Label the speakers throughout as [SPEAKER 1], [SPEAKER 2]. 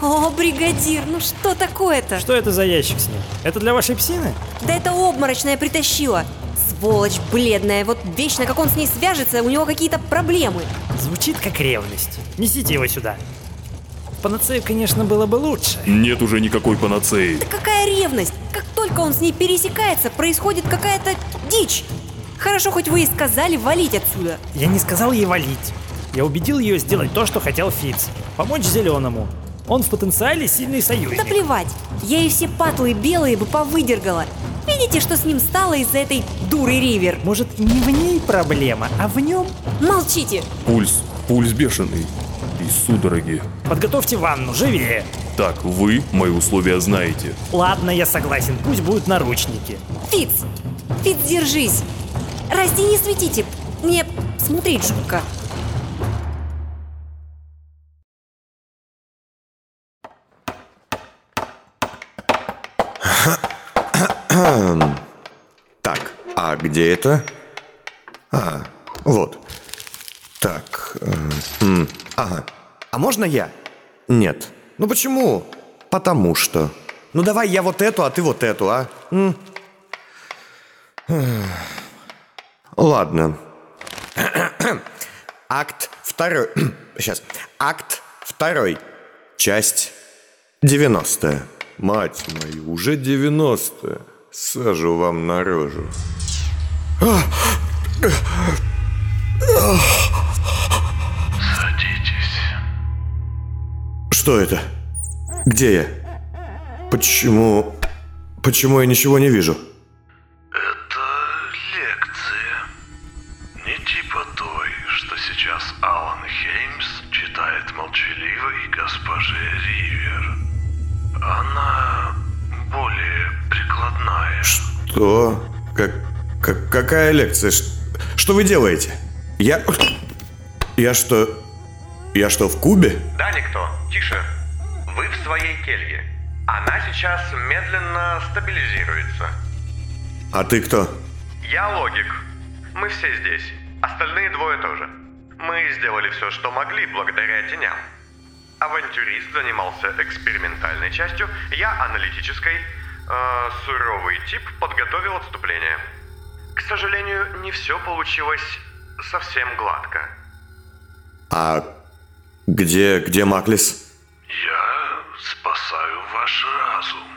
[SPEAKER 1] О, бригадир, ну что такое-то?
[SPEAKER 2] Что это за ящик с ним? Это для вашей псины?
[SPEAKER 1] Да это обморочная притащила. Сволочь бледная, вот вечно как он с ней свяжется, у него какие-то проблемы.
[SPEAKER 2] Звучит как ревность. Несите его сюда. Панацею, конечно, было бы лучше.
[SPEAKER 3] Нет уже никакой панацеи.
[SPEAKER 1] Да какая ревность? Как только он с ней пересекается, происходит какая-то дичь. Хорошо, хоть вы и сказали валить отсюда.
[SPEAKER 2] Я не сказал ей валить. Я убедил ее сделать то, что хотел Фиц. Помочь Зеленому. Он в потенциале сильный союзник.
[SPEAKER 1] Да плевать. Я ей все патлы белые бы повыдергала. Видите, что с ним стало из-за этой дуры Ривер?
[SPEAKER 2] Может, не в ней проблема, а в нем?
[SPEAKER 1] Молчите.
[SPEAKER 3] Пульс, пульс бешеный. И судороги.
[SPEAKER 2] Подготовьте ванну, живее.
[SPEAKER 3] Так, вы мои условия знаете.
[SPEAKER 2] Ладно, я согласен, пусть будут наручники.
[SPEAKER 1] Фиц, Фиц, держись. Расти не светите. Мне смотреть жутко.
[SPEAKER 4] Так, а где это? А, вот. Так, э, м, ага. А можно я? Нет. Ну почему? Потому что. Ну давай я вот эту, а ты вот эту, а? М? Ладно. Акт второй. Сейчас. Акт второй. Часть 90 Мать мою, уже 90 Сажу вам на рожу.
[SPEAKER 5] Садитесь.
[SPEAKER 4] Что это? Где я? Почему... Почему я ничего не вижу?
[SPEAKER 5] Это лекция. Не типа той, что сейчас Алан Хеймс читает молчаливой госпоже Ривер. Она более прикладная.
[SPEAKER 4] Что? Как, как, какая лекция? Ш- Что вы делаете? Я... Я что... Я что, в Кубе?
[SPEAKER 6] Да, никто. Тише. Вы в своей келье. Она сейчас медленно стабилизируется.
[SPEAKER 4] А ты кто?
[SPEAKER 6] Я логик. Мы все здесь. Остальные двое тоже. Мы сделали все, что могли, благодаря теням. Авантюрист занимался экспериментальной частью, я аналитической. Э, суровый тип подготовил отступление. К сожалению, не все получилось совсем гладко.
[SPEAKER 4] А где, где Маклис?
[SPEAKER 5] Я спасаю ваш разум.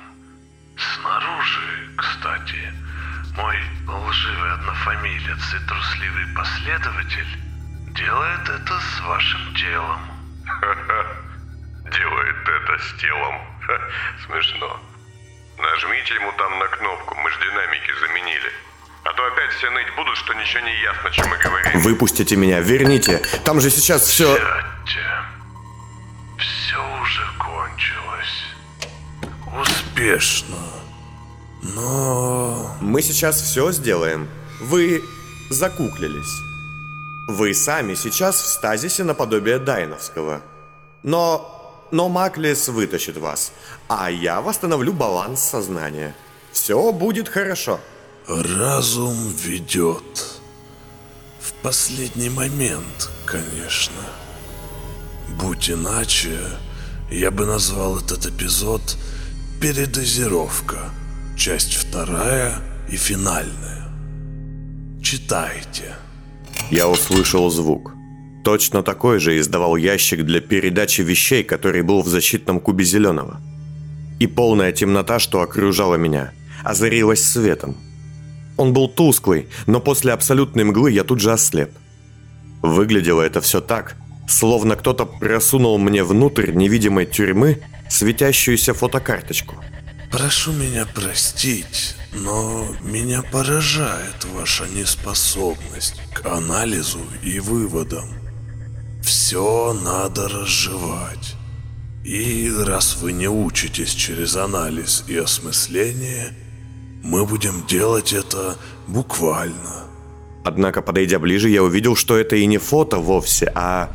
[SPEAKER 5] Снаружи, кстати, мой лживый однофамилец и трусливый последователь делает это с вашим телом. Делает это с телом. Смешно. Нажмите ему там на кнопку, мы ж динамики заменили. А то опять все ныть будут, что ничего не ясно, чем мы говорим.
[SPEAKER 4] Выпустите меня, верните. Там же сейчас все...
[SPEAKER 5] Сядьте. Все уже кончилось. Успешно. Но...
[SPEAKER 4] Мы сейчас все сделаем. Вы закуклились. Вы сами сейчас в стазисе наподобие Дайновского. Но... Но Маклис вытащит вас. А я восстановлю баланс сознания. Все будет хорошо.
[SPEAKER 5] Разум ведет. В последний момент, конечно. Будь иначе, я бы назвал этот эпизод «Передозировка». Часть вторая и финальная. Читайте.
[SPEAKER 4] Я услышал звук. Точно такой же издавал ящик для передачи вещей, который был в защитном кубе зеленого. И полная темнота, что окружала меня, озарилась светом. Он был тусклый, но после абсолютной мглы я тут же ослеп. Выглядело это все так, словно кто-то просунул мне внутрь невидимой тюрьмы светящуюся фотокарточку.
[SPEAKER 5] Прошу меня простить, но меня поражает ваша неспособность к анализу и выводам. Все надо разжевать. И раз вы не учитесь через анализ и осмысление, мы будем делать это буквально.
[SPEAKER 4] Однако, подойдя ближе, я увидел, что это и не фото вовсе, а...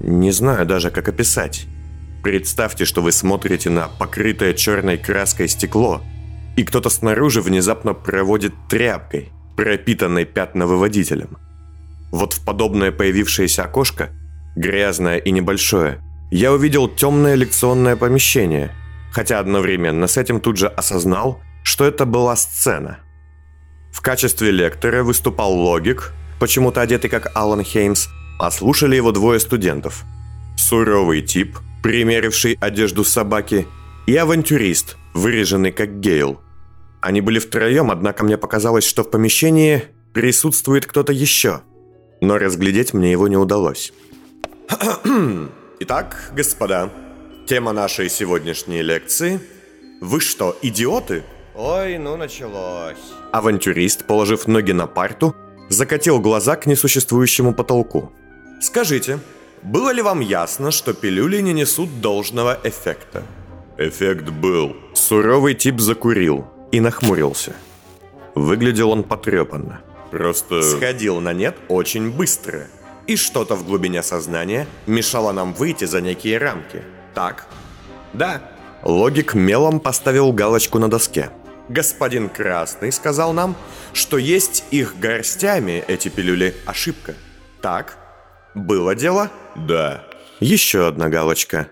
[SPEAKER 4] Не знаю даже, как описать. Представьте, что вы смотрите на покрытое черной краской стекло, и кто-то снаружи внезапно проводит тряпкой, пропитанной пятновыводителем. Вот в подобное появившееся окошко, грязное и небольшое, я увидел темное лекционное помещение, хотя одновременно с этим тут же осознал, что это была сцена. В качестве лектора выступал логик, почему-то одетый как Алан Хеймс, а слушали его двое студентов. Суровый тип, примеривший одежду собаки, и авантюрист, выреженный как Гейл. Они были втроем, однако мне показалось, что в помещении присутствует кто-то еще. Но разглядеть мне его не удалось. Итак, господа, тема нашей сегодняшней лекции «Вы что, идиоты?»
[SPEAKER 7] Ой, ну началось.
[SPEAKER 4] Авантюрист, положив ноги на парту, закатил глаза к несуществующему потолку. «Скажите, было ли вам ясно, что пилюли не несут должного эффекта?»
[SPEAKER 3] Эффект был.
[SPEAKER 4] Суровый тип закурил и нахмурился. Выглядел он потрепанно.
[SPEAKER 3] Просто...
[SPEAKER 4] Сходил на нет очень быстро. И что-то в глубине сознания мешало нам выйти за некие рамки. Так? Да. Логик мелом поставил галочку на доске. Господин Красный сказал нам, что есть их горстями эти пилюли ошибка. Так? Было дело?
[SPEAKER 3] Да.
[SPEAKER 4] Еще одна галочка.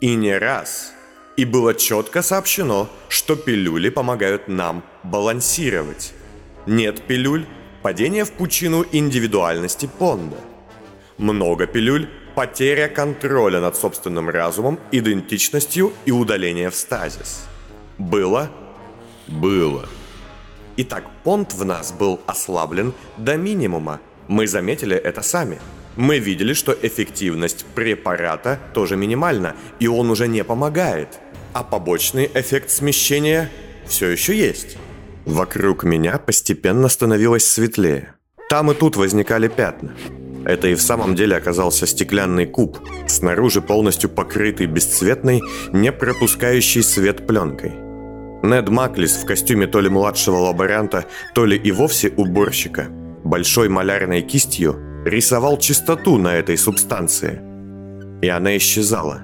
[SPEAKER 4] И не раз. И было четко сообщено, что пилюли помогают нам балансировать. Нет пилюль – падение в пучину индивидуальности Понда. Много пилюль – потеря контроля над собственным разумом, идентичностью и удаление в стазис. Было?
[SPEAKER 3] Было.
[SPEAKER 4] Итак, понт в нас был ослаблен до минимума. Мы заметили это сами. Мы видели, что эффективность препарата тоже минимальна, и он уже не помогает. А побочный эффект смещения все еще есть. Вокруг меня постепенно становилось светлее. Там и тут возникали пятна. Это и в самом деле оказался стеклянный куб, снаружи полностью покрытый бесцветной, не пропускающей свет пленкой. Нед Маклис в костюме то ли младшего лаборанта, то ли и вовсе уборщика, большой малярной кистью рисовал чистоту на этой субстанции. И она исчезала.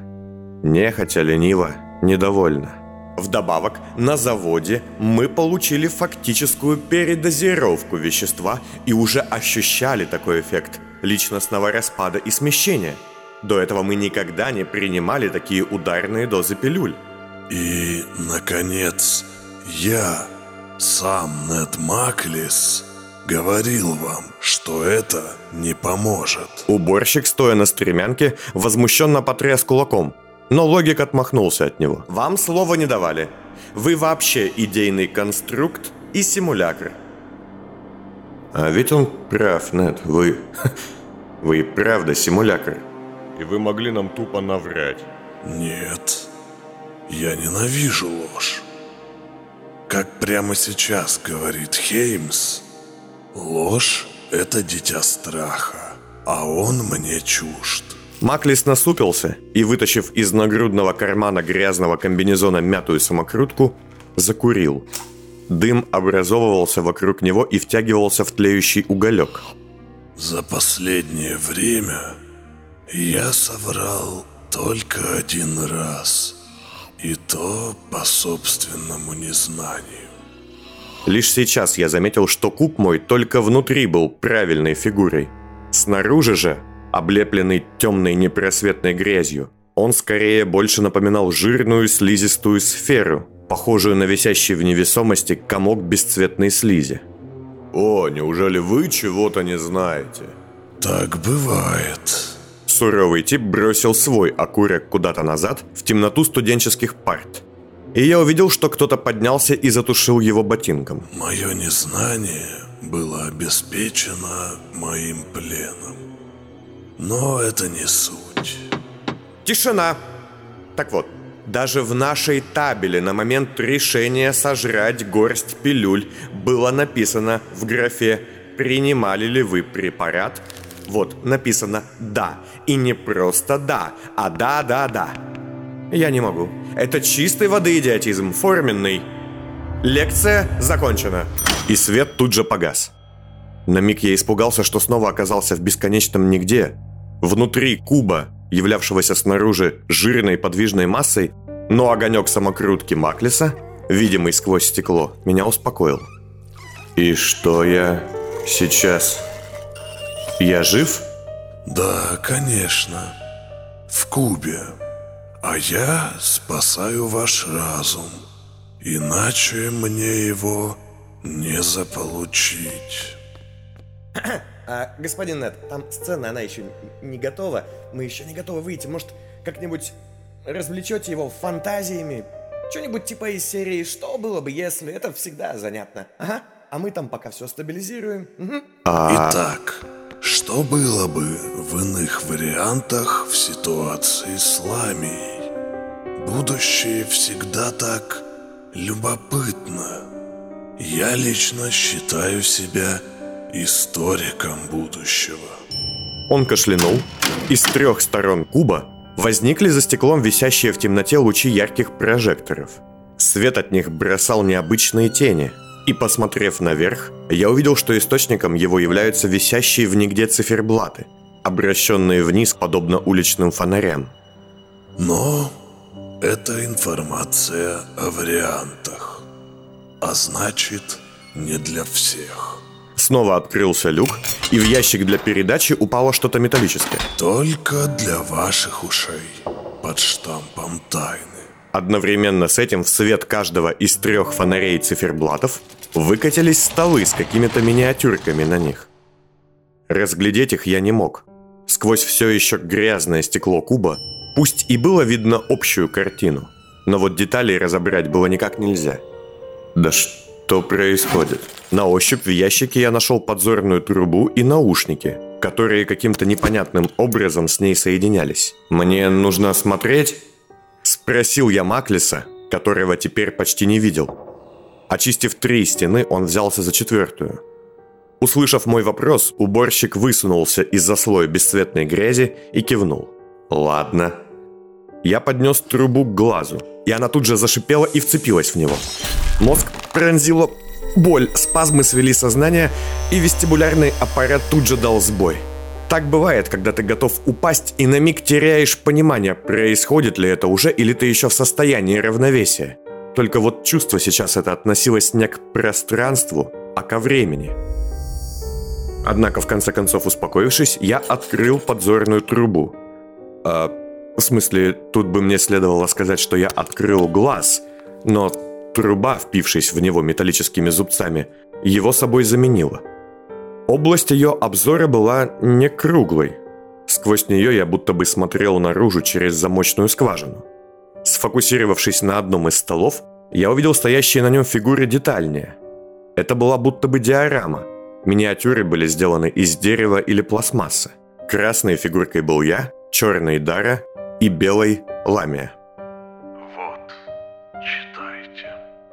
[SPEAKER 4] Нехотя, лениво, недовольно. Вдобавок, на заводе мы получили фактическую передозировку вещества и уже ощущали такой эффект личностного распада и смещения. До этого мы никогда не принимали такие ударные дозы пилюль.
[SPEAKER 5] И, наконец, я, сам Нед Маклис, говорил вам, что это не поможет.
[SPEAKER 4] Уборщик, стоя на стремянке, возмущенно потряс кулаком. Но логик отмахнулся от него. «Вам слова не давали. Вы вообще идейный конструкт и симулятор». «А ведь он прав, Нед. Вы... Вы и правда симулятор».
[SPEAKER 3] И вы могли нам тупо наврать.
[SPEAKER 5] Нет, я ненавижу ложь. Как прямо сейчас говорит Хеймс, ложь – это дитя страха, а он мне чужд.
[SPEAKER 4] Маклис насупился и, вытащив из нагрудного кармана грязного комбинезона мятую самокрутку, закурил. Дым образовывался вокруг него и втягивался в тлеющий уголек.
[SPEAKER 5] За последнее время я соврал только один раз. И то по собственному незнанию.
[SPEAKER 4] Лишь сейчас я заметил, что куб мой только внутри был правильной фигурой. Снаружи же, облепленный темной непросветной грязью, он скорее больше напоминал жирную слизистую сферу, похожую на висящий в невесомости комок бесцветной слизи.
[SPEAKER 3] О, неужели вы чего-то не знаете?
[SPEAKER 5] Так бывает.
[SPEAKER 4] Суровый тип бросил свой окурок куда-то назад в темноту студенческих парт. И я увидел, что кто-то поднялся и затушил его ботинком.
[SPEAKER 5] Мое незнание было обеспечено моим пленом. Но это не суть.
[SPEAKER 4] Тишина! Так вот, даже в нашей табеле на момент решения сожрать горсть пилюль было написано в графе «Принимали ли вы препарат?» Вот, написано «да». И не просто «да», а «да-да-да». Я не могу. Это чистой воды идиотизм, форменный. Лекция закончена. И свет тут же погас. На миг я испугался, что снова оказался в бесконечном нигде. Внутри куба, являвшегося снаружи жирной подвижной массой, но огонек самокрутки Маклиса, видимый сквозь стекло, меня успокоил. И что я сейчас... Я жив?
[SPEAKER 5] Да, конечно. В кубе. А я спасаю ваш разум. Иначе мне его не заполучить.
[SPEAKER 7] А, господин Нед, там сцена, она еще не готова. Мы еще не готовы выйти. Может, как-нибудь развлечете его фантазиями? Что-нибудь типа из серии «Что было бы, если...» Это всегда занятно. Ага. А мы там пока все стабилизируем. Угу.
[SPEAKER 5] Итак, что было бы в иных вариантах в ситуации с Ламией? Будущее всегда так любопытно. Я лично считаю себя историком будущего.
[SPEAKER 4] Он кашлянул. Из трех сторон куба возникли за стеклом висящие в темноте лучи ярких прожекторов. Свет от них бросал необычные тени. И посмотрев наверх, я увидел, что источником его являются висящие в нигде циферблаты, обращенные вниз подобно уличным фонарям.
[SPEAKER 5] Но это информация о вариантах. А значит, не для всех.
[SPEAKER 4] Снова открылся люк, и в ящик для передачи упало что-то металлическое.
[SPEAKER 5] Только для ваших ушей. Под штампом тайны.
[SPEAKER 4] Одновременно с этим в свет каждого из трех фонарей циферблатов выкатились столы с какими-то миниатюрками на них. Разглядеть их я не мог. Сквозь все еще грязное стекло куба, пусть и было видно общую картину, но вот деталей разобрать было никак нельзя. Да что происходит? На ощупь в ящике я нашел подзорную трубу и наушники, которые каким-то непонятным образом с ней соединялись. «Мне нужно смотреть?» Спросил я Маклиса, которого теперь почти не видел. Очистив три стены, он взялся за четвертую. Услышав мой вопрос, уборщик высунулся из-за слоя бесцветной грязи и кивнул. «Ладно». Я поднес трубу к глазу, и она тут же зашипела и вцепилась в него. Мозг пронзила боль, спазмы свели сознание, и вестибулярный аппарат тут же дал сбой. Так бывает, когда ты готов упасть и на миг теряешь понимание, происходит ли это уже или ты еще в состоянии равновесия. Только вот чувство сейчас это относилось не к пространству, а ко времени. Однако, в конце концов, успокоившись, я открыл подзорную трубу. А, в смысле, тут бы мне следовало сказать, что я открыл глаз, но труба, впившись в него металлическими зубцами, его собой заменила. Область ее обзора была не круглой. Сквозь нее я будто бы смотрел наружу через замочную скважину. Сфокусировавшись на одном из столов, я увидел стоящие на нем фигуры детальнее. Это была будто бы диорама. Миниатюры были сделаны из дерева или пластмассы. Красной фигуркой был я, черной Дара и белой Ламия.
[SPEAKER 5] Вот, читайте.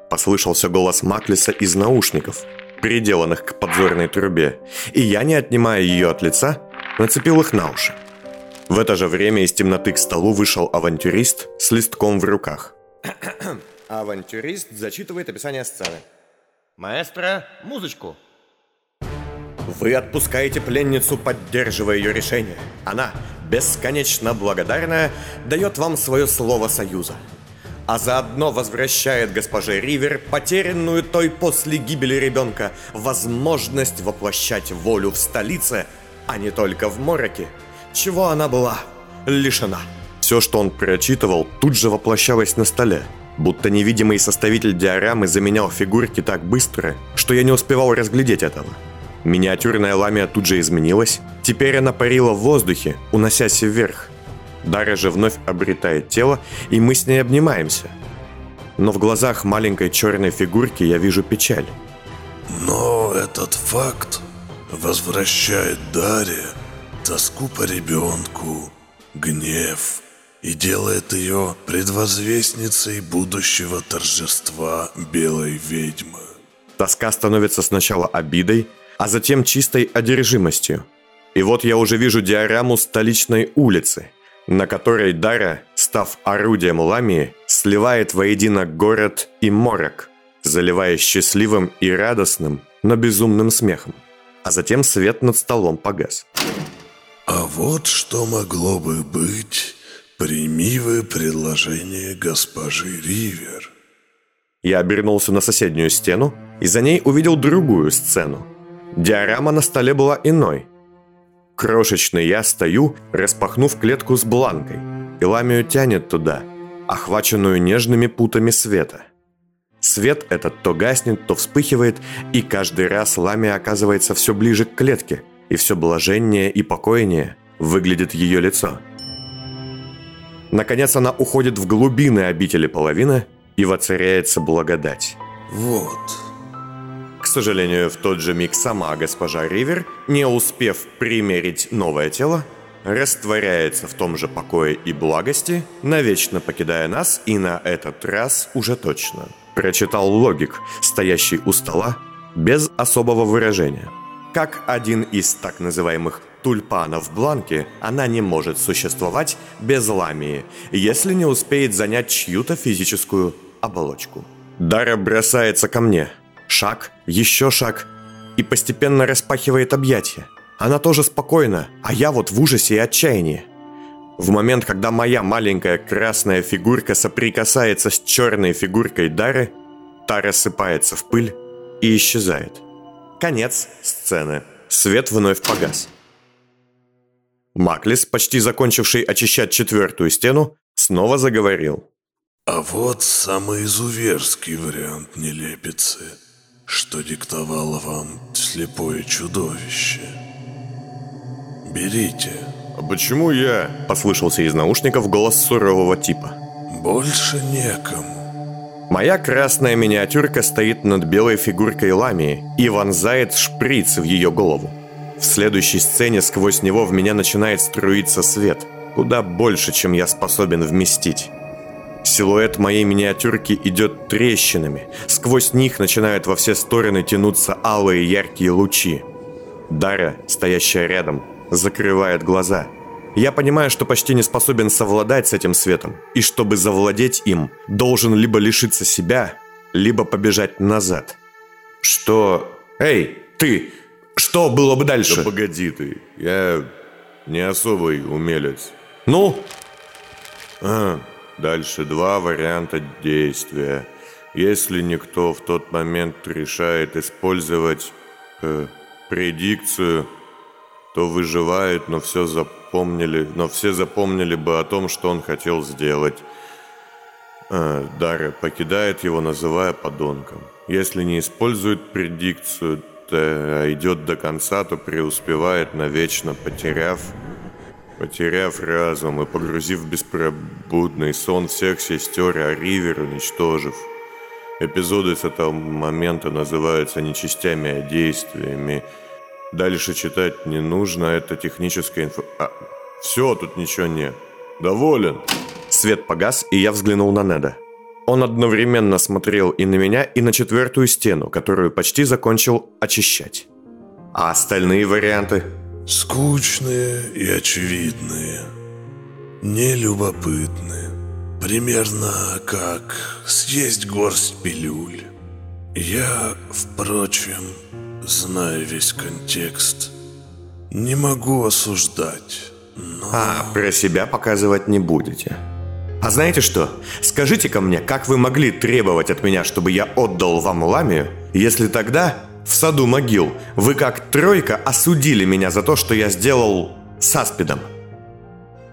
[SPEAKER 4] Послышался голос Маклиса из наушников, приделанных к подзорной трубе, и я, не отнимая ее от лица, нацепил их на уши. В это же время из темноты к столу вышел авантюрист с листком в руках.
[SPEAKER 7] Авантюрист зачитывает описание сцены. Маэстро, музычку.
[SPEAKER 4] Вы отпускаете пленницу, поддерживая ее решение. Она, бесконечно благодарная, дает вам свое слово союза. А заодно возвращает госпоже Ривер, потерянную той после гибели ребенка, возможность воплощать волю в столице, а не только в Мороке, чего она была лишена. Все, что он прочитывал, тут же воплощалось на столе, будто невидимый составитель диорамы заменял фигурки так быстро, что я не успевал разглядеть этого. Миниатюрная ламия тут же изменилась. Теперь она парила в воздухе, уносясь вверх. Дара же вновь обретает тело, и мы с ней обнимаемся. Но в глазах маленькой черной фигурки я вижу печаль.
[SPEAKER 5] Но этот факт возвращает Даре тоску по ребенку, гнев и делает ее предвозвестницей будущего торжества белой ведьмы.
[SPEAKER 4] Тоска становится сначала обидой, а затем чистой одержимостью. И вот я уже вижу диораму столичной улицы, на которой Дара, став орудием ламии, сливает воедино город и морок, заливая счастливым и радостным, но безумным смехом. А затем свет над столом погас.
[SPEAKER 5] А вот что могло бы быть, прими вы предложение госпожи Ривер.
[SPEAKER 4] Я обернулся на соседнюю стену и за ней увидел другую сцену. Диорама на столе была иной. Крошечный я стою, распахнув клетку с бланкой. и ламию тянет туда, охваченную нежными путами света. Свет этот то гаснет, то вспыхивает, и каждый раз ламия оказывается все ближе к клетке, и все блаженнее и покойнее выглядит ее лицо. Наконец она уходит в глубины обители половины, и воцаряется благодать.
[SPEAKER 5] Вот.
[SPEAKER 4] Сожалению, в тот же миг сама госпожа Ривер, не успев примерить новое тело, растворяется в том же покое и благости, навечно покидая нас и на этот раз уже точно. Прочитал логик, стоящий у стола, без особого выражения. Как один из так называемых тульпанов Бланки, она не может существовать без ламии, если не успеет занять чью-то физическую оболочку. Дара бросается ко мне. Шаг, еще шаг, и постепенно распахивает объятия. Она тоже спокойна, а я вот в ужасе и отчаянии. В момент, когда моя маленькая красная фигурка соприкасается с черной фигуркой Дары, та рассыпается в пыль и исчезает. Конец сцены. Свет вновь погас. Маклис, почти закончивший очищать четвертую стену, снова заговорил.
[SPEAKER 5] А вот самый изуверский вариант нелепицы, что диктовало вам слепое чудовище. Берите.
[SPEAKER 4] «А почему я?» – послышался из наушников голос сурового типа.
[SPEAKER 5] Больше некому.
[SPEAKER 4] Моя красная миниатюрка стоит над белой фигуркой Ламии и вонзает шприц в ее голову. В следующей сцене сквозь него в меня начинает струиться свет, куда больше, чем я способен вместить. Силуэт моей миниатюрки идет трещинами. Сквозь них начинают во все стороны тянуться алые яркие лучи. Дара, стоящая рядом, закрывает глаза. Я понимаю, что почти не способен совладать с этим светом. И чтобы завладеть им, должен либо лишиться себя, либо побежать назад. Что... Эй, ты! Что было бы дальше?
[SPEAKER 8] Да погоди ты, я не особый умелец.
[SPEAKER 4] Ну?
[SPEAKER 8] А, дальше два варианта действия. Если никто в тот момент решает использовать э, предикцию, то выживает, но все запомнили, но все запомнили бы о том, что он хотел сделать. А, Дарья покидает его, называя подонком. Если не использует предикцию, то идет до конца, то преуспевает навечно, потеряв, потеряв разум и погрузив в беспробудный сон всех сестер, а Ривер уничтожив. Эпизоды с этого момента называются не частями, а действиями. Дальше читать не нужно, это техническая инфо... А, все, тут ничего нет. Доволен.
[SPEAKER 4] Свет погас, и я взглянул на Неда. Он одновременно смотрел и на меня, и на четвертую стену, которую почти закончил очищать. А остальные варианты?
[SPEAKER 5] Скучные и очевидные. Нелюбопытные. Примерно как съесть горсть пилюль. Я, впрочем, зная весь контекст, не могу осуждать. Но...
[SPEAKER 4] А, про себя показывать не будете. А знаете что? Скажите-ка мне, как вы могли требовать от меня, чтобы я отдал вам ламию, если тогда, в саду могил, вы как тройка осудили меня за то, что я сделал с аспидом?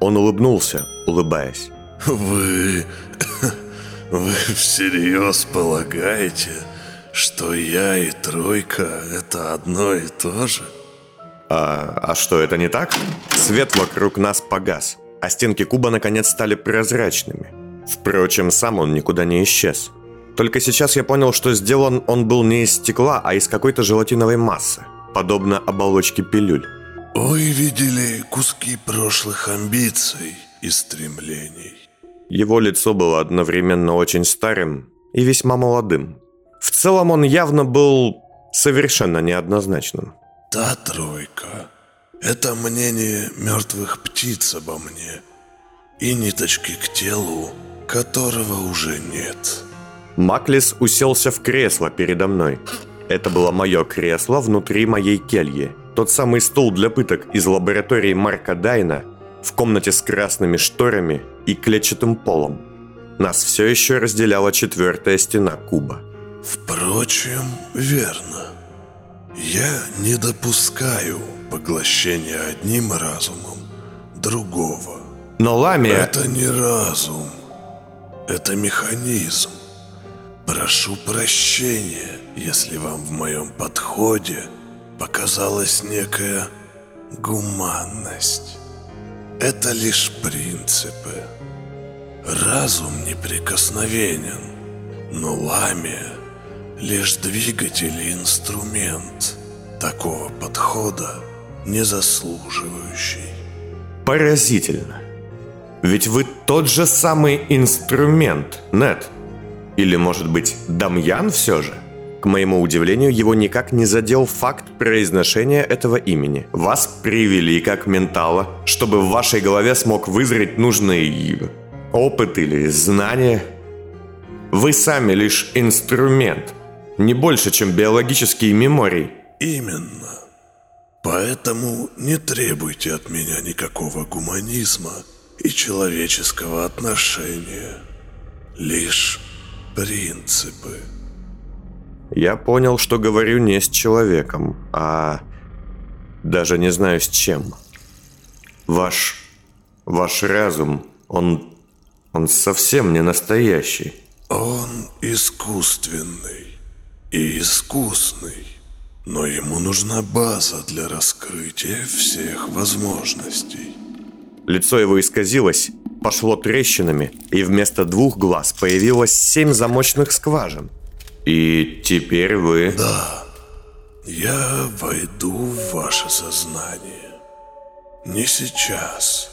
[SPEAKER 4] Он улыбнулся, улыбаясь.
[SPEAKER 5] Вы... Вы всерьез полагаете, что я и тройка — это одно и то же?
[SPEAKER 4] А, а что, это не так? Свет вокруг нас погас, а стенки куба наконец стали прозрачными. Впрочем, сам он никуда не исчез. Только сейчас я понял, что сделан он был не из стекла, а из какой-то желатиновой массы, подобно оболочке пилюль.
[SPEAKER 5] Вы видели куски прошлых амбиций и стремлений.
[SPEAKER 4] Его лицо было одновременно очень старым и весьма молодым. В целом он явно был совершенно неоднозначным.
[SPEAKER 5] Та тройка – это мнение мертвых птиц обо мне и ниточки к телу, которого уже нет.
[SPEAKER 4] Маклис уселся в кресло передо мной. Это было мое кресло внутри моей кельи. Тот самый стул для пыток из лаборатории Марка Дайна в комнате с красными шторами и клетчатым полом. Нас все еще разделяла четвертая стена куба.
[SPEAKER 5] Впрочем, верно. Я не допускаю поглощения одним разумом другого.
[SPEAKER 4] Но Ламия...
[SPEAKER 5] Это не разум. Это механизм. Прошу прощения, если вам в моем подходе показалась некая гуманность. Это лишь принципы. Разум неприкосновенен, но ламия лишь двигатель и инструмент такого подхода, не заслуживающий.
[SPEAKER 4] Поразительно. Ведь вы тот же самый инструмент, Нет. Или, может быть, Дамьян все же? К моему удивлению, его никак не задел факт произношения этого имени. Вас привели как ментала, чтобы в вашей голове смог вызреть нужный опыт или знания. Вы сами лишь инструмент, не больше, чем биологический меморий.
[SPEAKER 5] Именно. Поэтому не требуйте от меня никакого гуманизма и человеческого отношения. Лишь принципы.
[SPEAKER 4] Я понял, что говорю не с человеком, а даже не знаю с чем. Ваш... ваш разум, он... он совсем не настоящий.
[SPEAKER 5] Он искусственный и искусный, но ему нужна база для раскрытия всех возможностей.
[SPEAKER 4] Лицо его исказилось, пошло трещинами, и вместо двух глаз появилось семь замочных скважин. И теперь вы...
[SPEAKER 5] Да, я войду в ваше сознание. Не сейчас,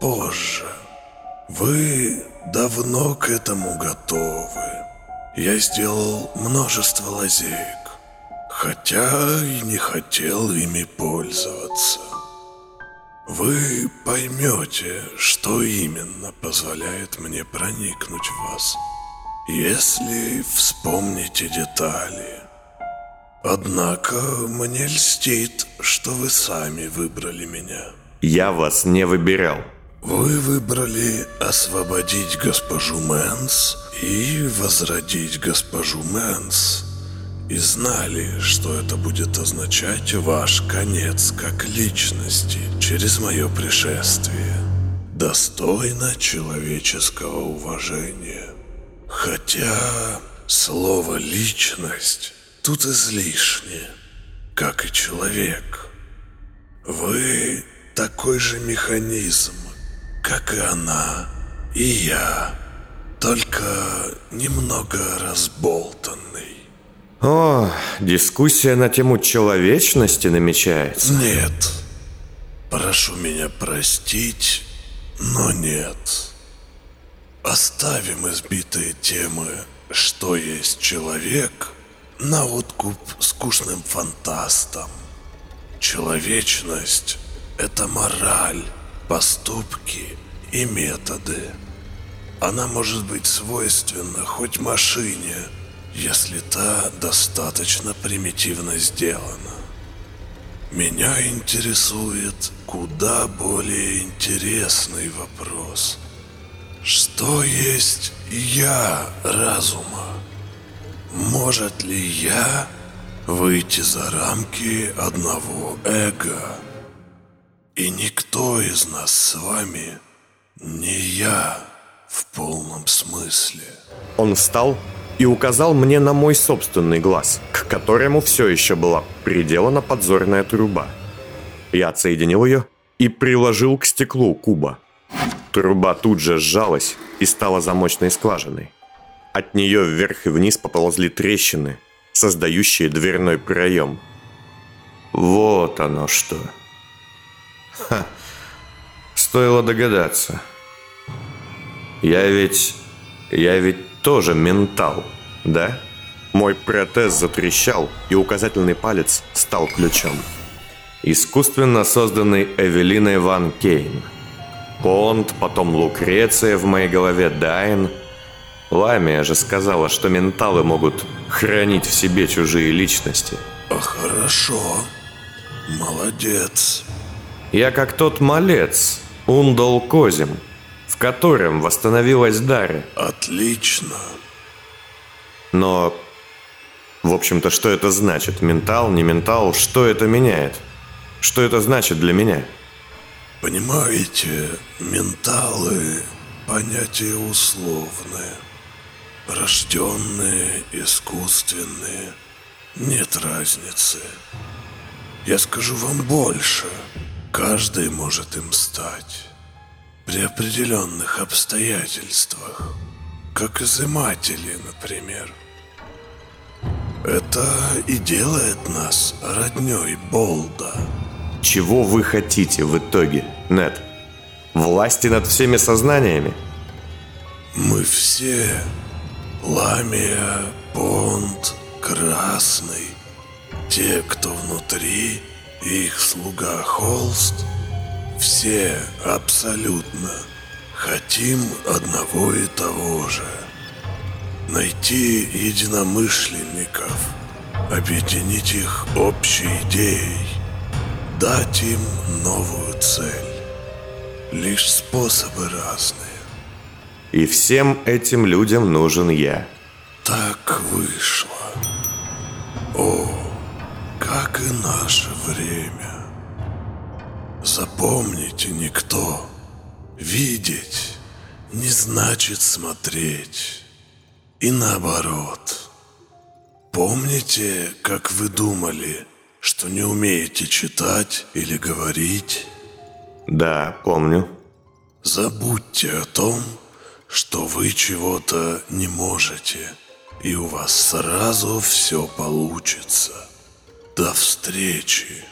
[SPEAKER 5] позже. Вы давно к этому готовы. Я сделал множество лазеек, хотя и не хотел ими пользоваться. Вы поймете, что именно позволяет мне проникнуть в вас, если вспомните детали. Однако мне льстит, что вы сами выбрали меня.
[SPEAKER 4] Я вас не выбирал.
[SPEAKER 5] Вы выбрали освободить госпожу Мэнс и возродить госпожу Мэнс и знали, что это будет означать ваш конец как личности через мое пришествие. Достойно человеческого уважения. Хотя слово «личность» тут излишне, как и человек. Вы такой же механизм, как и она, и я, только немного разболтанный.
[SPEAKER 4] О, дискуссия на тему человечности намечается.
[SPEAKER 5] Нет. Прошу меня простить, но нет. Оставим избитые темы «Что есть человек?» на откуп скучным фантастам. Человечность – это мораль, поступки и методы. Она может быть свойственна хоть машине – если та достаточно примитивно сделана. Меня интересует куда более интересный вопрос. Что есть я разума? Может ли я выйти за рамки одного эго? И никто из нас с вами не я в полном смысле.
[SPEAKER 4] Он встал и указал мне на мой собственный глаз, к которому все еще была приделана подзорная труба. Я отсоединил ее и приложил к стеклу куба. Труба тут же сжалась и стала замочной скважиной. От нее вверх и вниз поползли трещины, создающие дверной проем. Вот оно что. Ха. Стоило догадаться. Я ведь... Я ведь тоже ментал, да? Мой протез затрещал, и указательный палец стал ключом. Искусственно созданный Эвелиной Ван Кейн. Понт, потом Лукреция в моей голове, Дайн. Ламия же сказала, что менталы могут хранить в себе чужие личности.
[SPEAKER 5] А хорошо. Молодец.
[SPEAKER 4] Я как тот малец, Ундол Козим, в котором восстановилась Дарья.
[SPEAKER 5] Отлично.
[SPEAKER 4] Но, в общем-то, что это значит? Ментал, не ментал, что это меняет? Что это значит для меня?
[SPEAKER 5] Понимаете, менталы – понятия условные. Рожденные, искусственные. Нет разницы. Я скажу вам больше. Каждый может им стать. При определенных обстоятельствах. Как изыматели, например. Это и делает нас родней Болда.
[SPEAKER 4] Чего вы хотите в итоге, Нет? Власти над всеми сознаниями?
[SPEAKER 5] Мы все Ламия, Понт, Красный, те, кто внутри, и их слуга Холст, все абсолютно хотим одного и того же. Найти единомышленников, объединить их общей идеей, дать им новую цель. Лишь способы разные.
[SPEAKER 4] И всем этим людям нужен я.
[SPEAKER 5] Так вышло. О, как и наше время. Запомните, никто. Видеть не значит смотреть. И наоборот. Помните, как вы думали, что не умеете читать или говорить?
[SPEAKER 4] Да, помню.
[SPEAKER 5] Забудьте о том, что вы чего-то не можете, и у вас сразу все получится. До встречи.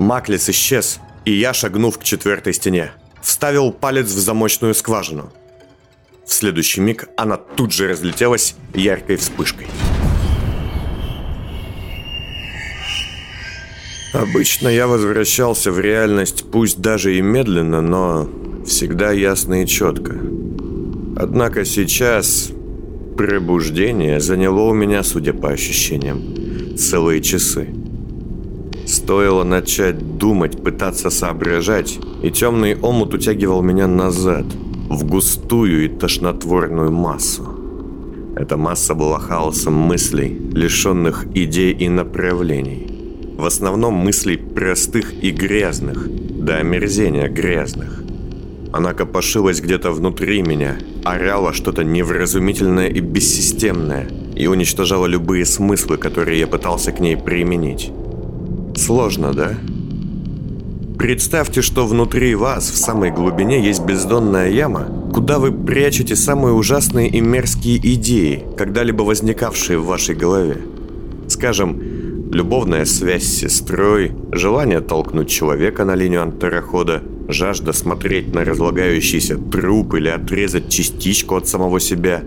[SPEAKER 4] Маклис исчез, и я, шагнув к четвертой стене, вставил палец в замочную скважину. В следующий миг она тут же разлетелась яркой вспышкой. Обычно я возвращался в реальность, пусть даже и медленно, но всегда ясно и четко. Однако сейчас пробуждение заняло у меня, судя по ощущениям, целые часы. Стоило начать думать, пытаться соображать, и темный омут утягивал меня назад, в густую и тошнотворную массу. Эта масса была хаосом мыслей, лишенных идей и направлений. В основном мыслей простых и грязных, до омерзения грязных. Она копошилась где-то внутри меня, орала что-то невразумительное и бессистемное и уничтожала любые смыслы, которые я пытался к ней применить. Сложно, да? Представьте, что внутри вас, в самой глубине, есть бездонная яма, куда вы прячете самые ужасные и мерзкие идеи, когда-либо возникавшие в вашей голове. Скажем, любовная связь с сестрой, желание толкнуть человека на линию антарохода, жажда смотреть на разлагающийся труп или отрезать частичку от самого себя.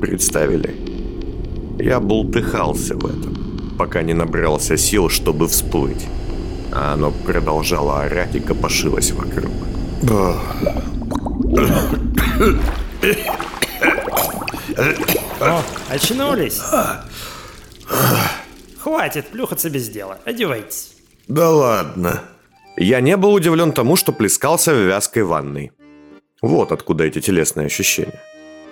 [SPEAKER 4] Представили? Я бултыхался в этом, пока не набрался сил, чтобы всплыть. А оно продолжало орать и копошилось вокруг.
[SPEAKER 2] О, очнулись? Хватит плюхаться без дела. Одевайтесь.
[SPEAKER 4] Да ладно. Я не был удивлен тому, что плескался в вязкой ванной. Вот откуда эти телесные ощущения.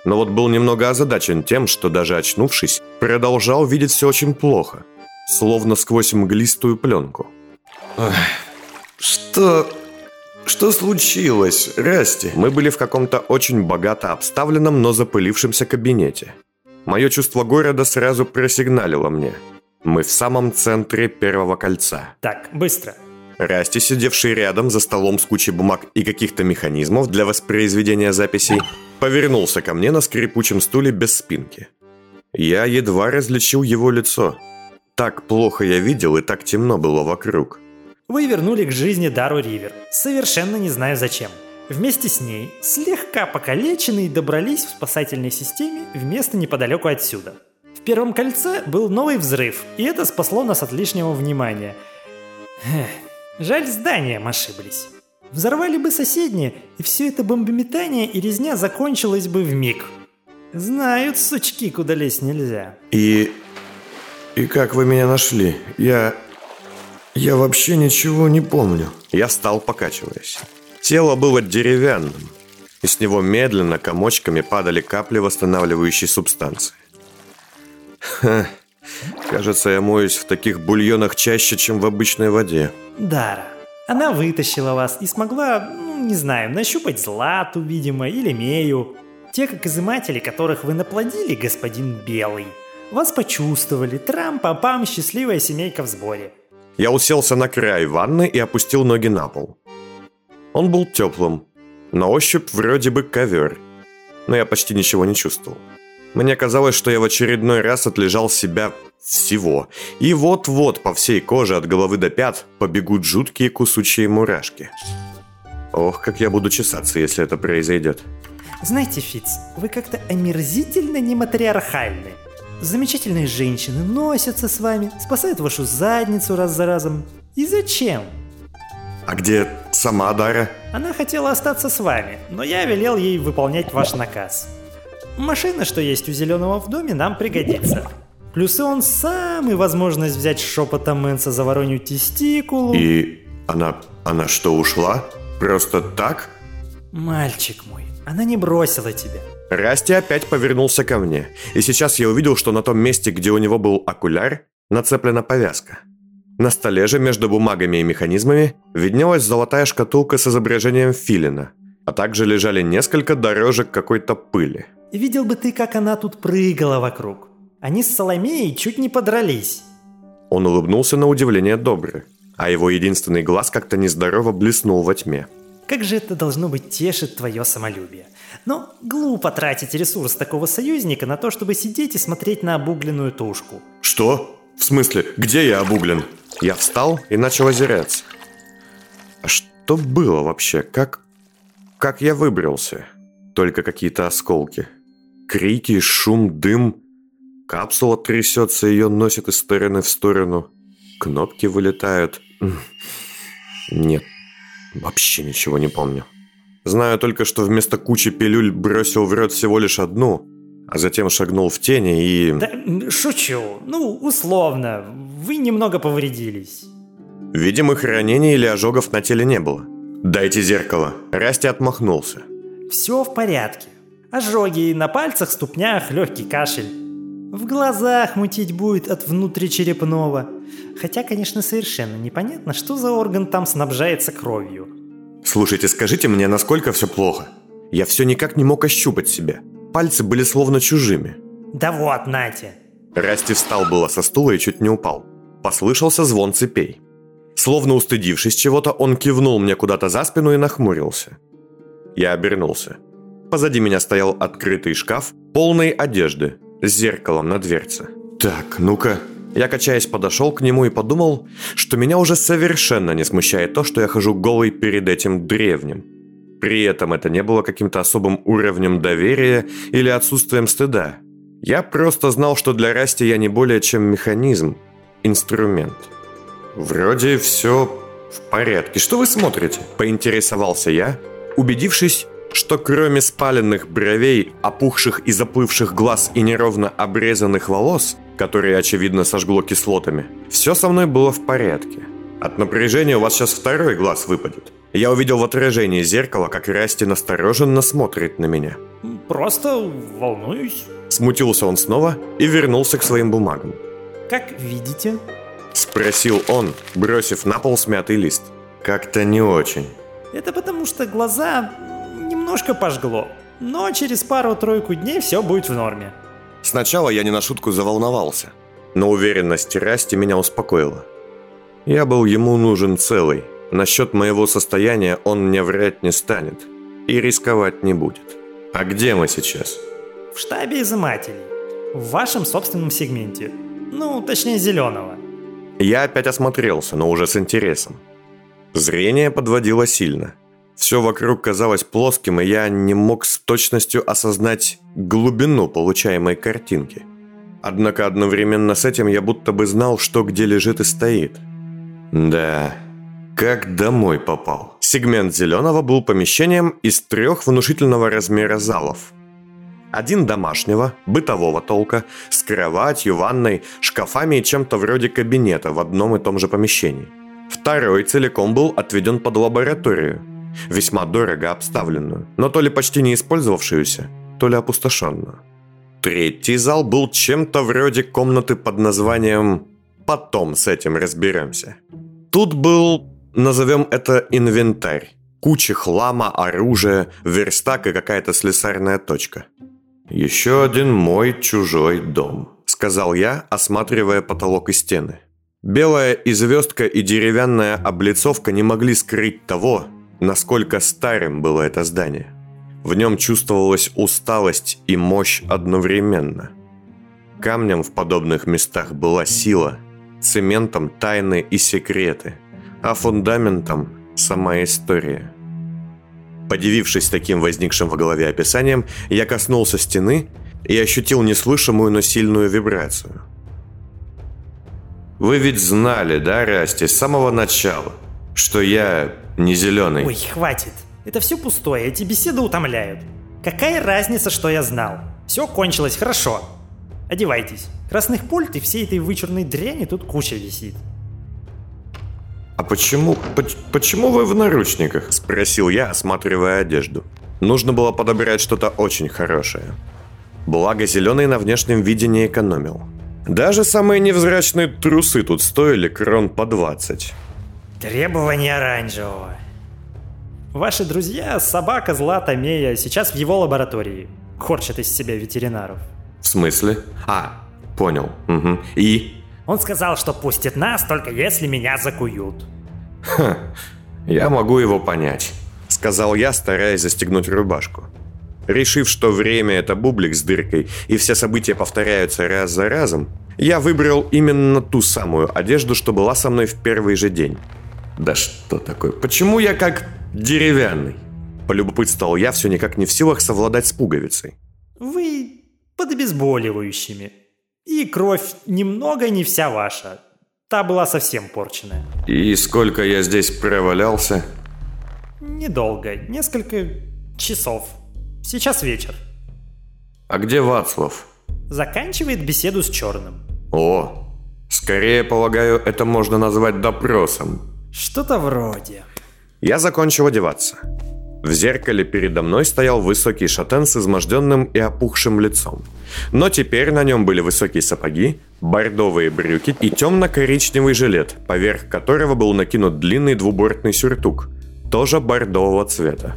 [SPEAKER 4] Но вот был немного озадачен тем, что даже очнувшись, продолжал видеть все очень плохо. Словно сквозь мглистую пленку. Что... Что случилось, Расти? Мы были в каком-то очень богато обставленном, но запылившемся кабинете. Мое чувство города сразу просигналило мне. Мы в самом центре первого кольца.
[SPEAKER 2] Так, быстро.
[SPEAKER 4] Расти, сидевший рядом за столом с кучей бумаг и каких-то механизмов для воспроизведения записей, повернулся ко мне на скрипучем стуле без спинки. Я едва различил его лицо. Так плохо я видел и так темно было вокруг.
[SPEAKER 2] Вы вернули к жизни Дару Ривер, совершенно не знаю зачем. Вместе с ней, слегка покалеченные, добрались в спасательной системе в место неподалеку отсюда. В первом кольце был новый взрыв, и это спасло нас от лишнего внимания. Эх, Жаль, зданием ошиблись. Взорвали бы соседние, и все это бомбометание и резня закончилось бы в миг. Знают, сучки, куда лезть нельзя.
[SPEAKER 4] И... И как вы меня нашли? Я... Я вообще ничего не помню. Я стал покачиваясь. Тело было деревянным, и с него медленно комочками падали капли восстанавливающей субстанции. Ха, кажется, я моюсь в таких бульонах чаще, чем в обычной воде.
[SPEAKER 2] Дара, Она вытащила вас и смогла, ну, не знаю, нащупать Злату, видимо, или Мею. Те, как изыматели, которых вы наплодили, господин Белый. Вас почувствовали, трам-пам-пам, счастливая семейка в сборе.
[SPEAKER 4] Я уселся на край ванны и опустил ноги на пол. Он был теплым. На ощупь вроде бы ковер. Но я почти ничего не чувствовал. Мне казалось, что я в очередной раз отлежал себя всего. И вот-вот по всей коже от головы до пят побегут жуткие кусучие мурашки. Ох, как я буду чесаться, если это произойдет.
[SPEAKER 2] Знаете, Фиц, вы как-то омерзительно нематриархальны. Замечательные женщины носятся с вами, спасают вашу задницу раз за разом. И зачем?
[SPEAKER 4] А где сама Дара?
[SPEAKER 2] Она хотела остаться с вами, но я велел ей выполнять ваш наказ. Машина, что есть у Зеленого в доме, нам пригодится. Плюс и он сам, и возможность взять шепотом Мэнса за воронью тестикулу.
[SPEAKER 4] И она... она что, ушла? Просто так?
[SPEAKER 2] Мальчик мой, она не бросила тебя.
[SPEAKER 4] Расти опять повернулся ко мне, и сейчас я увидел, что на том месте, где у него был окуляр, нацеплена повязка. На столе же между бумагами и механизмами виднелась золотая шкатулка с изображением филина, а также лежали несколько дорожек какой-то пыли.
[SPEAKER 2] Видел бы ты, как она тут прыгала вокруг. Они с Соломеей чуть не подрались.
[SPEAKER 4] Он улыбнулся на удивление добрый, а его единственный глаз как-то нездорово блеснул во тьме.
[SPEAKER 2] Как же это должно быть тешит твое самолюбие. Но глупо тратить ресурс такого союзника на то, чтобы сидеть и смотреть на обугленную тушку.
[SPEAKER 4] Что? В смысле, где я обуглен? Я встал и начал озираться. А что было вообще? Как... Как я выбрался? Только какие-то осколки. Крики, шум, дым. Капсула трясется, ее носит из стороны в сторону. Кнопки вылетают. Нет, вообще ничего не помню. Знаю только, что вместо кучи пилюль бросил в рот всего лишь одну, а затем шагнул в тени и...
[SPEAKER 2] Да, шучу. Ну, условно. Вы немного повредились.
[SPEAKER 4] Видимых ранений или ожогов на теле не было. «Дайте зеркало». Расти отмахнулся.
[SPEAKER 2] Все в порядке. Ожоги на пальцах, ступнях, легкий кашель. В глазах мутить будет от внутричерепного. Хотя, конечно, совершенно непонятно, что за орган там снабжается кровью.
[SPEAKER 4] Слушайте, скажите мне, насколько все плохо? Я все никак не мог ощупать себя. Пальцы были словно чужими.
[SPEAKER 2] Да вот, Натя.
[SPEAKER 4] Расти встал было со стула и чуть не упал. Послышался звон цепей. Словно устыдившись чего-то, он кивнул мне куда-то за спину и нахмурился. Я обернулся. Позади меня стоял открытый шкаф, полный одежды, с зеркалом на дверце. «Так, ну-ка», я, качаясь, подошел к нему и подумал, что меня уже совершенно не смущает то, что я хожу голый перед этим древним. При этом это не было каким-то особым уровнем доверия или отсутствием стыда. Я просто знал, что для Расти я не более чем механизм, инструмент. Вроде все в порядке. Что вы смотрите? Поинтересовался я, убедившись, что кроме спаленных бровей, опухших и заплывших глаз и неровно обрезанных волос, которые, очевидно, сожгло кислотами, все со мной было в порядке. От напряжения у вас сейчас второй глаз выпадет. Я увидел в отражении зеркала, как Расти настороженно смотрит на меня.
[SPEAKER 2] Просто волнуюсь.
[SPEAKER 4] Смутился он снова и вернулся к своим бумагам.
[SPEAKER 2] Как видите?
[SPEAKER 4] Спросил он, бросив на пол смятый лист. Как-то не очень.
[SPEAKER 2] Это потому что глаза немножко пожгло. Но через пару-тройку дней все будет в норме.
[SPEAKER 4] Сначала я не на шутку заволновался, но уверенность Расти меня успокоила. Я был ему нужен целый. Насчет моего состояния он мне врать не станет. И рисковать не будет. А где мы сейчас?
[SPEAKER 2] В штабе изымателей. В вашем собственном сегменте. Ну, точнее, зеленого.
[SPEAKER 4] Я опять осмотрелся, но уже с интересом. Зрение подводило сильно – все вокруг казалось плоским, и я не мог с точностью осознать глубину получаемой картинки. Однако одновременно с этим я будто бы знал, что где лежит и стоит. Да, как домой попал. Сегмент зеленого был помещением из трех внушительного размера залов. Один домашнего, бытового толка, с кроватью, ванной, шкафами и чем-то вроде кабинета в одном и том же помещении. Второй целиком был отведен под лабораторию – весьма дорого обставленную, но то ли почти не использовавшуюся, то ли опустошенную. Третий зал был чем-то вроде комнаты под названием «Потом с этим разберемся». Тут был назовем это инвентарь. Куча хлама, оружия, верстак и какая-то слесарная точка. «Еще один мой чужой дом», — сказал я, осматривая потолок и стены. Белая и звездка и деревянная облицовка не могли скрыть того, насколько старым было это здание. В нем чувствовалась усталость и мощь одновременно. Камнем в подобных местах была сила, цементом тайны и секреты, а фундаментом сама история. Подивившись таким возникшим в голове описанием, я коснулся стены и ощутил неслышимую, но сильную вибрацию. «Вы ведь знали, да, Расти, с самого начала, что я не зеленый?»
[SPEAKER 2] Ой, хватит. Это все пустое, эти беседы утомляют. Какая разница, что я знал? Все кончилось хорошо. Одевайтесь. Красных пульт и всей этой вычурной дряни тут куча висит.
[SPEAKER 4] «А почему, поч- почему вы в наручниках?» – спросил я, осматривая одежду. Нужно было подобрать что-то очень хорошее. Благо, зеленый на внешнем виде не экономил. Даже самые невзрачные трусы тут стоили крон по 20.
[SPEAKER 2] Требование оранжевого. Ваши друзья, собака Злата Мея, сейчас в его лаборатории. Корчат из себя ветеринаров.
[SPEAKER 4] В смысле? А, понял. Угу. И?
[SPEAKER 2] Он сказал, что пустит нас, только если меня закуют.
[SPEAKER 4] Я могу его понять, сказал я, стараясь застегнуть рубашку. Решив, что время это бублик с дыркой, и все события повторяются раз за разом, я выбрал именно ту самую одежду, что была со мной в первый же день. Да что такое? Почему я как деревянный? Полюбопытствовал я все никак не в силах совладать с пуговицей.
[SPEAKER 2] Вы под обезболивающими. И кровь немного не вся ваша. Та была совсем порченная.
[SPEAKER 4] И сколько я здесь провалялся?
[SPEAKER 2] Недолго, несколько часов. Сейчас вечер.
[SPEAKER 4] А где Вацлав?
[SPEAKER 2] Заканчивает беседу с черным.
[SPEAKER 4] О, скорее, полагаю, это можно назвать допросом.
[SPEAKER 2] Что-то вроде.
[SPEAKER 4] Я закончил одеваться. В зеркале передо мной стоял высокий шатен с изможденным и опухшим лицом. Но теперь на нем были высокие сапоги, бордовые брюки и темно-коричневый жилет, поверх которого был накинут длинный двубортный сюртук, тоже бордового цвета.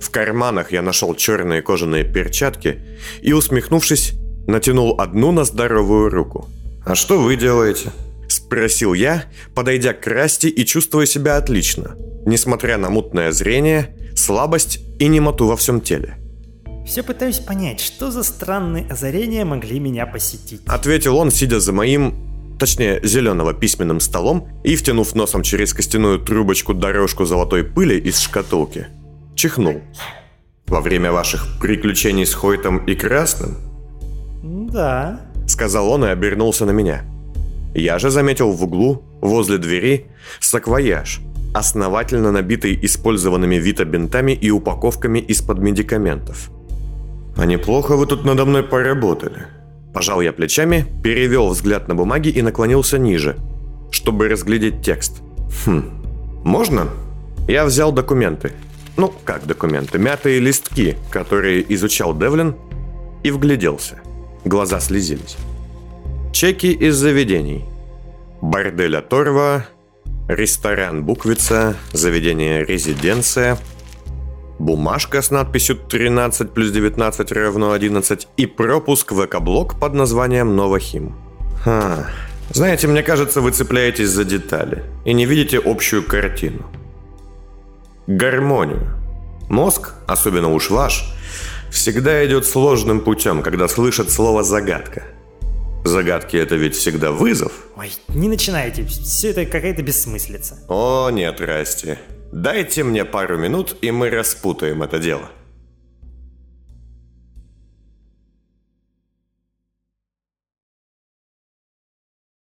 [SPEAKER 4] В карманах я нашел черные кожаные перчатки и, усмехнувшись, натянул одну на здоровую руку. «А что вы делаете?» – спросил я, подойдя к Расти и чувствуя себя отлично, несмотря на мутное зрение, слабость и немоту во всем теле.
[SPEAKER 2] Все пытаюсь понять, что за странные озарения могли меня посетить.
[SPEAKER 4] Ответил он, сидя за моим, точнее, зеленого письменным столом и, втянув носом через костяную трубочку дорожку золотой пыли из шкатулки, чихнул. «Во время ваших приключений с Хойтом и Красным?»
[SPEAKER 2] Да.
[SPEAKER 4] Сказал он и обернулся на меня. Я же заметил в углу, возле двери, саквояж, основательно набитый использованными вита-бинтами и упаковками из-под медикаментов. «А неплохо вы тут надо мной поработали». Пожал я плечами, перевел взгляд на бумаги и наклонился ниже, чтобы разглядеть текст. «Хм, можно?» Я взял документы. Ну, как документы? Мятые листки, которые изучал Девлин, и вгляделся. Глаза слезились. Чеки из заведений. Бордель Оторва, ресторан Буквица, заведение Резиденция, бумажка с надписью 13 плюс 19 равно 11 и пропуск в экоблок под названием Новохим. Ха. Знаете, мне кажется, вы цепляетесь за детали и не видите общую картину. Гармонию. Мозг, особенно уж ваш, всегда идет сложным путем, когда слышит слово «загадка». Загадки это ведь всегда вызов.
[SPEAKER 2] Ой, не начинайте, все это какая-то бессмыслица.
[SPEAKER 4] О, нет, Расти. Дайте мне пару минут, и мы распутаем это дело.